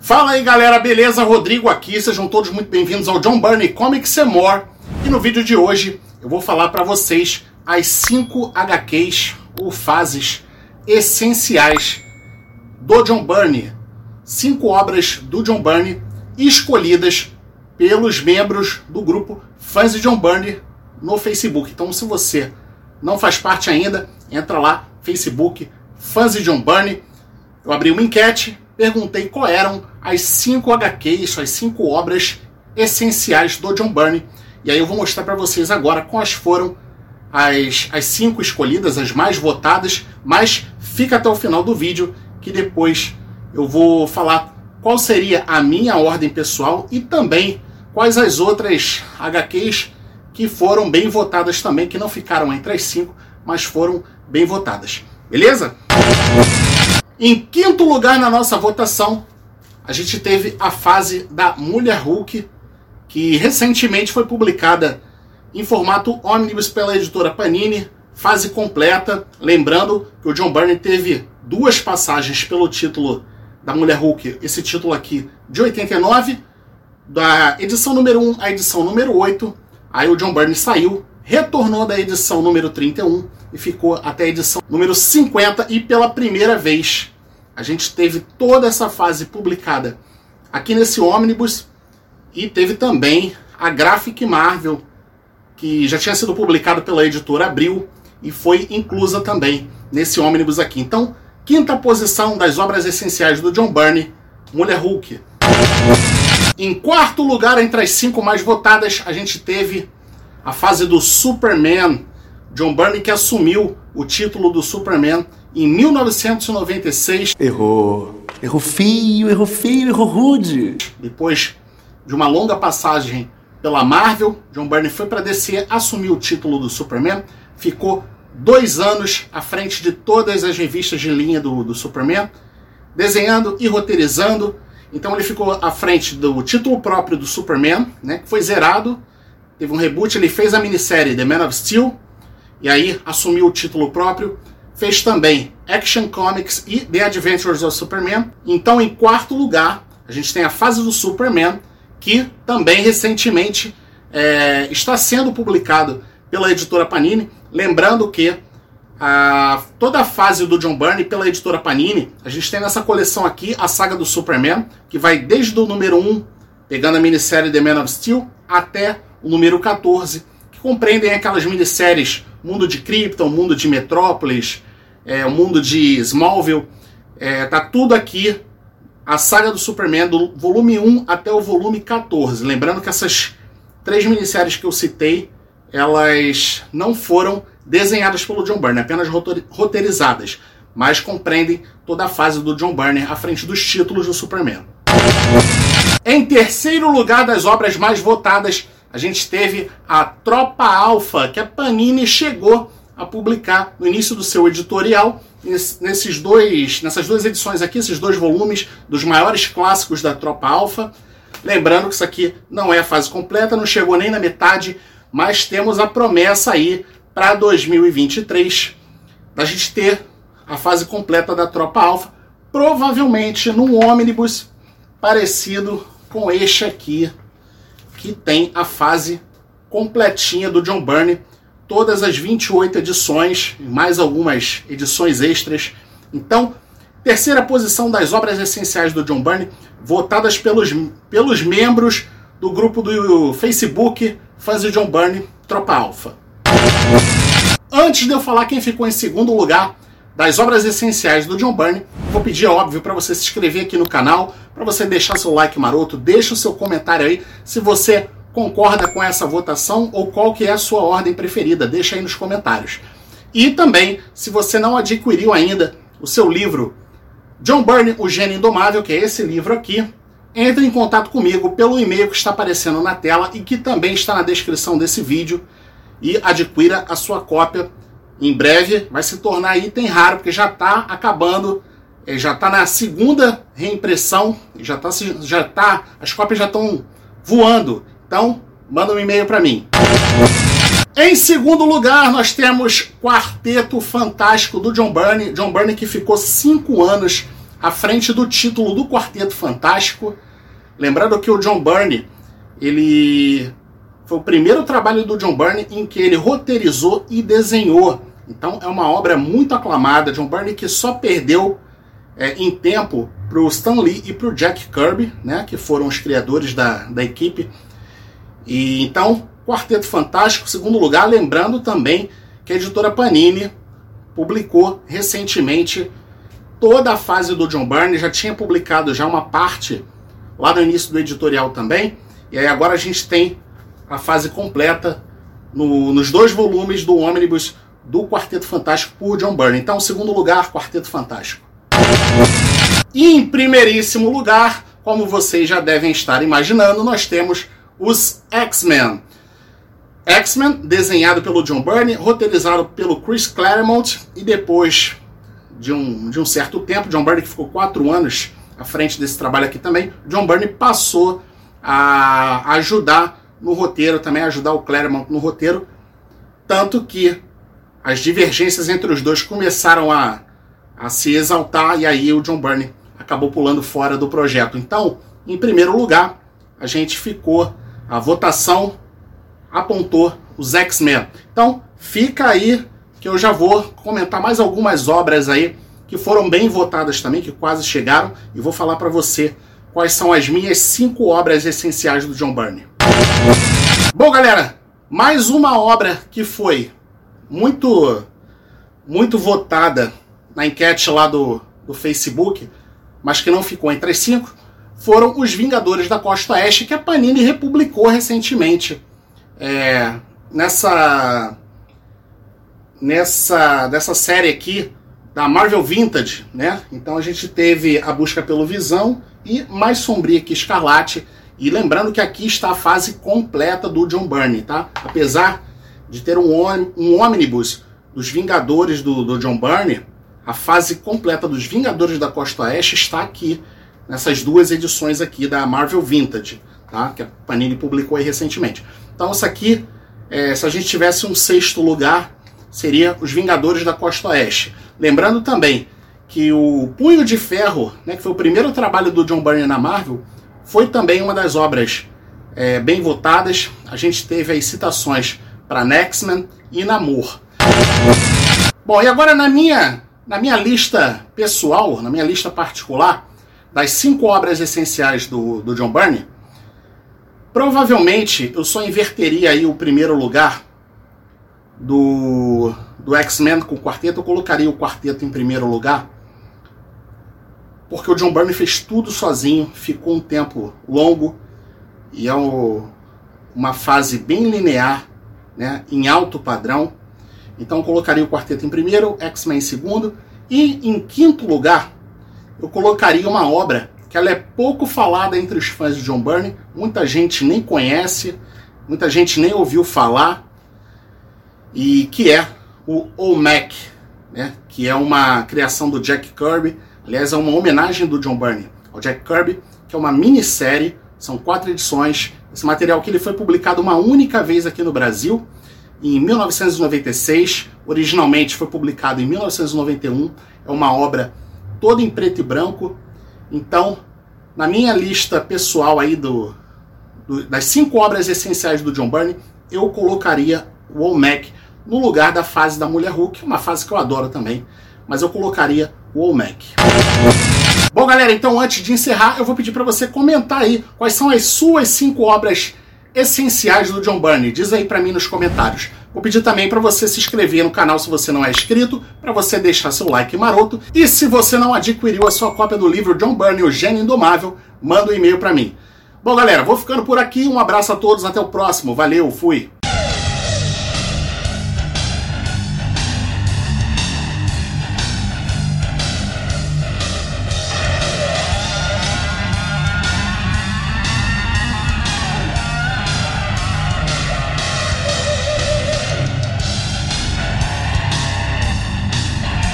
Fala aí galera, beleza? Rodrigo aqui, sejam todos muito bem-vindos ao John Burney Comics and More. E no vídeo de hoje eu vou falar para vocês as 5 HQs ou fases essenciais do John Burney. Cinco obras do John Burney escolhidas pelos membros do grupo Fãs de John Burney no Facebook. Então, se você não faz parte ainda, entra lá, Facebook, Fãs de John Burney. Eu abri uma enquete, perguntei qual eram as cinco HQs, as cinco obras essenciais do John Burney. E aí eu vou mostrar para vocês agora quais foram as, as cinco escolhidas, as mais votadas, mas fica até o final do vídeo que depois eu vou falar qual seria a minha ordem pessoal e também quais as outras HQs que foram bem votadas também, que não ficaram entre as cinco, mas foram bem votadas. Beleza? Em quinto lugar na nossa votação, a gente teve a fase da Mulher Hulk, que recentemente foi publicada em formato ônibus pela editora Panini, fase completa. Lembrando que o John Byrne teve duas passagens pelo título da Mulher Hulk, esse título aqui de 89, da edição número 1 à edição número 8. Aí o John Byrne saiu, retornou da edição número 31 e ficou até a edição número 50 e pela primeira vez a gente teve toda essa fase publicada aqui nesse ônibus e teve também a Graphic Marvel que já tinha sido publicado pela editora Abril e foi inclusa também nesse ônibus aqui. Então, quinta posição das obras essenciais do John Byrne, Mulher Hulk. Em quarto lugar, entre as cinco mais votadas, a gente teve a fase do Superman. John Byrne que assumiu o título do Superman em 1996. Errou. Errou feio, errou feio, errou rude. Depois de uma longa passagem pela Marvel, John Byrne foi para DC, assumiu o título do Superman, ficou dois anos à frente de todas as revistas de linha do, do Superman, desenhando e roteirizando. Então ele ficou à frente do título próprio do Superman, né, que foi zerado, teve um reboot, ele fez a minissérie The Man of Steel, e aí assumiu o título próprio, fez também Action Comics e The Adventures of Superman. Então, em quarto lugar, a gente tem a fase do Superman, que também recentemente é, está sendo publicado pela editora Panini. Lembrando que a, toda a fase do John Byrne pela editora Panini, a gente tem nessa coleção aqui a saga do Superman, que vai desde o número 1, pegando a minissérie The Man of Steel, até o número 14, que compreendem aquelas minisséries Mundo de Krypton, Mundo de Metrópolis, é, o Mundo de Smallville. É, tá tudo aqui a saga do Superman, do volume 1 até o volume 14. Lembrando que essas três minisséries que eu citei, elas não foram desenhadas pelo John Byrne, apenas roteirizadas, mas compreendem toda a fase do John Byrne à frente dos títulos do Superman. Em terceiro lugar das obras mais votadas, a gente teve a Tropa Alpha, que a Panini chegou a publicar no início do seu editorial nesses dois, nessas duas edições aqui, esses dois volumes dos maiores clássicos da Tropa Alpha. Lembrando que isso aqui não é a fase completa, não chegou nem na metade, mas temos a promessa aí para 2023 da gente ter a fase completa da Tropa Alpha, provavelmente num ônibus parecido com este aqui, que tem a fase completinha do John Byrne todas as 28 edições, mais algumas edições extras. Então, terceira posição das obras essenciais do John Byrne, votadas pelos, pelos membros do grupo do Facebook Fãs de John Byrne, Tropa Alpha. Antes de eu falar quem ficou em segundo lugar das obras essenciais do John Byrne, vou pedir, é óbvio, para você se inscrever aqui no canal, para você deixar seu like maroto, deixa o seu comentário aí se você concorda com essa votação ou qual que é a sua ordem preferida, deixa aí nos comentários. E também, se você não adquiriu ainda o seu livro John Byrne, O Gênio Indomável, que é esse livro aqui, entre em contato comigo pelo e-mail que está aparecendo na tela e que também está na descrição desse vídeo e adquira a sua cópia. Em breve vai se tornar item raro, porque já está acabando, eh, já está na segunda reimpressão, já está, já tá, as cópias já estão voando. Então, manda um e-mail para mim. Em segundo lugar, nós temos Quarteto Fantástico do John Byrne. John Byrne que ficou cinco anos à frente do título do Quarteto Fantástico. Lembrando que o John Byrne, ele foi o primeiro trabalho do John Byrne em que ele roteirizou e desenhou. Então é uma obra muito aclamada. John Byrne que só perdeu é, em tempo para o Stan Lee e para o Jack Kirby, né, que foram os criadores da, da equipe. E então, Quarteto Fantástico, segundo lugar, lembrando também que a editora Panini publicou recentemente toda a fase do John Byrne, já tinha publicado já uma parte lá no início do editorial também, e aí agora a gente tem a fase completa no, nos dois volumes do ônibus do Quarteto Fantástico por John Byrne. Então, segundo lugar, Quarteto Fantástico. E em primeiríssimo lugar, como vocês já devem estar imaginando, nós temos os X-Men. X-Men, desenhado pelo John Byrne, roteirizado pelo Chris Claremont e depois de um, de um certo tempo, John Byrne que ficou quatro anos à frente desse trabalho aqui também, John Byrne passou a ajudar no roteiro, também ajudar o Claremont no roteiro, tanto que as divergências entre os dois começaram a, a se exaltar e aí o John Byrne acabou pulando fora do projeto. Então, em primeiro lugar, a gente ficou, a votação apontou os X-Men. Então, fica aí que eu já vou comentar mais algumas obras aí que foram bem votadas também, que quase chegaram, e vou falar para você quais são as minhas cinco obras essenciais do John Byrne. Bom, galera, mais uma obra que foi muito muito votada na enquete lá do, do Facebook mas que não ficou entre as cinco, foram os Vingadores da Costa Oeste, que a Panini republicou recentemente. É, nessa nessa dessa série aqui da Marvel Vintage, né? Então a gente teve a busca pelo Visão e mais sombria que Escarlate. E lembrando que aqui está a fase completa do John Byrne, tá? Apesar de ter um, um ônibus dos Vingadores do, do John Byrne, a fase completa dos Vingadores da Costa Oeste está aqui, nessas duas edições aqui da Marvel Vintage, tá? que a Panini publicou aí recentemente. Então, isso aqui, é, se a gente tivesse um sexto lugar, seria os Vingadores da Costa Oeste. Lembrando também que o Punho de Ferro, né, que foi o primeiro trabalho do John Byrne na Marvel, foi também uma das obras é, bem votadas. A gente teve aí citações para Nexman e Namor. Bom, e agora na minha na minha lista pessoal, na minha lista particular, das cinco obras essenciais do, do John Byrne, provavelmente eu só inverteria aí o primeiro lugar do, do X-Men com o quarteto, eu colocaria o quarteto em primeiro lugar, porque o John Byrne fez tudo sozinho, ficou um tempo longo e é uma fase bem linear, né, em alto padrão. Então colocaria o quarteto em primeiro, X-Men em segundo. E em quinto lugar, eu colocaria uma obra que ela é pouco falada entre os fãs de John Byrne, muita gente nem conhece, muita gente nem ouviu falar, e que é o Olmec, né? que é uma criação do Jack Kirby, aliás é uma homenagem do John Byrne ao Jack Kirby, que é uma minissérie, são quatro edições, esse material que ele foi publicado uma única vez aqui no Brasil, em 1996, originalmente foi publicado em 1991, é uma obra toda em preto e branco. Então, na minha lista pessoal aí do, do das cinco obras essenciais do John Byrne, eu colocaria o Olmec no lugar da fase da Mulher Hulk, uma fase que eu adoro também, mas eu colocaria o Olmec. Bom, galera, então antes de encerrar, eu vou pedir para você comentar aí quais são as suas cinco obras essenciais do John Byrne. Diz aí para mim nos comentários. Vou pedir também para você se inscrever no canal se você não é inscrito, para você deixar seu like maroto. E se você não adquiriu a sua cópia do livro John Byrne, O Gênio Indomável, manda um e-mail para mim. Bom, galera, vou ficando por aqui. Um abraço a todos, até o próximo. Valeu, fui!